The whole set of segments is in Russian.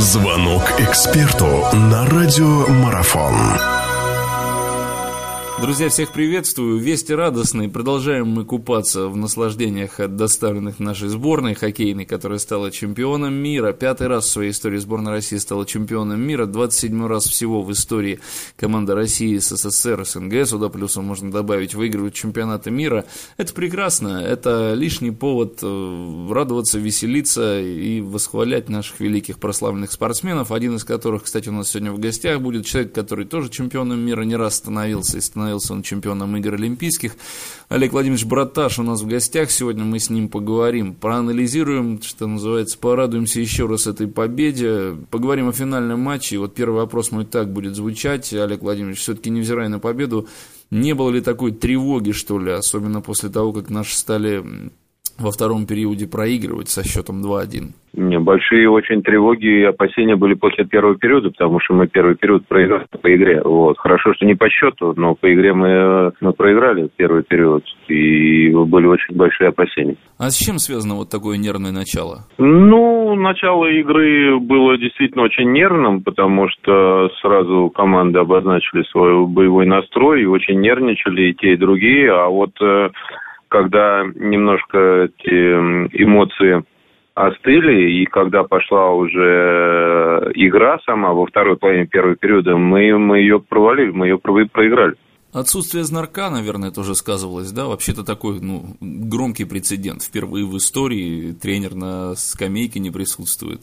Звонок эксперту на радиомарафон. Друзья, всех приветствую. Вести радостные. Продолжаем мы купаться в наслаждениях от доставленных нашей сборной хоккейной, которая стала чемпионом мира. Пятый раз в своей истории сборная России стала чемпионом мира. 27 раз всего в истории команда России, СССР, СНГ, сюда плюсом можно добавить, выигрывают чемпионаты мира. Это прекрасно. Это лишний повод э, радоваться, веселиться и восхвалять наших великих прославленных спортсменов. Один из которых, кстати, у нас сегодня в гостях будет человек, который тоже чемпионом мира не раз становился и становился становился он чемпионом игр олимпийских. Олег Владимирович Браташ у нас в гостях. Сегодня мы с ним поговорим, проанализируем, что называется, порадуемся еще раз этой победе. Поговорим о финальном матче. И вот первый вопрос мой так будет звучать. Олег Владимирович, все-таки невзирая на победу, не было ли такой тревоги, что ли, особенно после того, как наши стали во втором периоде проигрывать со счетом 2-1? Большие очень тревоги и опасения были после первого периода, потому что мы первый период проиграли по игре. Вот. Хорошо, что не по счету, но по игре мы, мы проиграли первый период, и были очень большие опасения. А с чем связано вот такое нервное начало? Ну, начало игры было действительно очень нервным, потому что сразу команды обозначили свой боевой настрой и очень нервничали и те, и другие, а вот э, когда немножко эти эмоции остыли, и когда пошла уже игра сама во второй половине первого периода, мы, мы ее провалили, мы ее проиграли. Отсутствие знарка, наверное, тоже сказывалось, да? Вообще-то такой, ну, громкий прецедент. Впервые в истории тренер на скамейке не присутствует.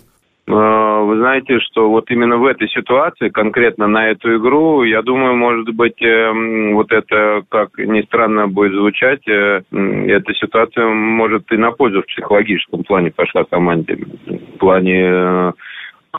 Вы знаете, что вот именно в этой ситуации, конкретно на эту игру, я думаю, может быть, эм, вот это, как ни странно будет звучать, э, эта ситуация может и на пользу в психологическом плане пошла команде. В плане э,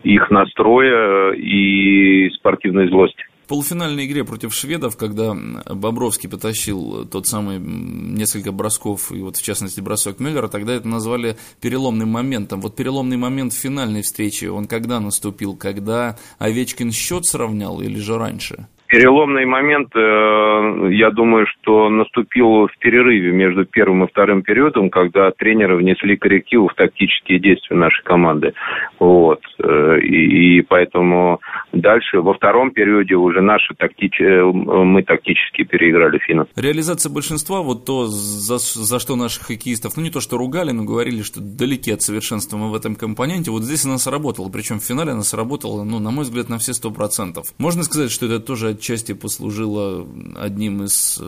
их настроя и спортивной злости полуфинальной игре против шведов, когда Бобровский потащил тот самый несколько бросков, и вот в частности бросок Мюллера, тогда это назвали переломным моментом. Вот переломный момент финальной встрече, он когда наступил? Когда Овечкин счет сравнял или же раньше? Переломный момент, э, я думаю, что наступил в перерыве между первым и вторым периодом, когда тренеры внесли коррективы в тактические действия нашей команды. Вот. Э, и, и поэтому дальше, во втором периоде уже наши тактич... Э, мы тактически переиграли финнов. Реализация большинства, вот то, за, за что наших хоккеистов, ну не то что ругали, но говорили, что далеки от совершенства мы в этом компоненте, вот здесь она сработала. Причем в финале она сработала, ну, на мой взгляд, на все сто процентов. Можно сказать, что это тоже отчасти послужило одним из э,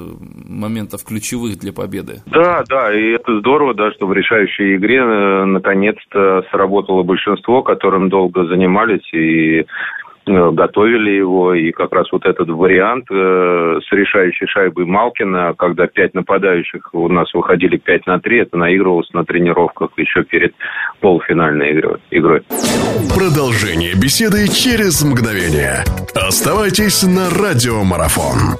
моментов ключевых для победы. Да, да, и это здорово, да, что в решающей игре э, наконец-то сработало большинство, которым долго занимались и Э, готовили его, и как раз вот этот вариант э, с решающей шайбой Малкина, когда пять нападающих у нас выходили 5 на 3, это наигрывалось на тренировках еще перед полуфинальной игрой. Продолжение беседы через мгновение. Оставайтесь на радиомарафон.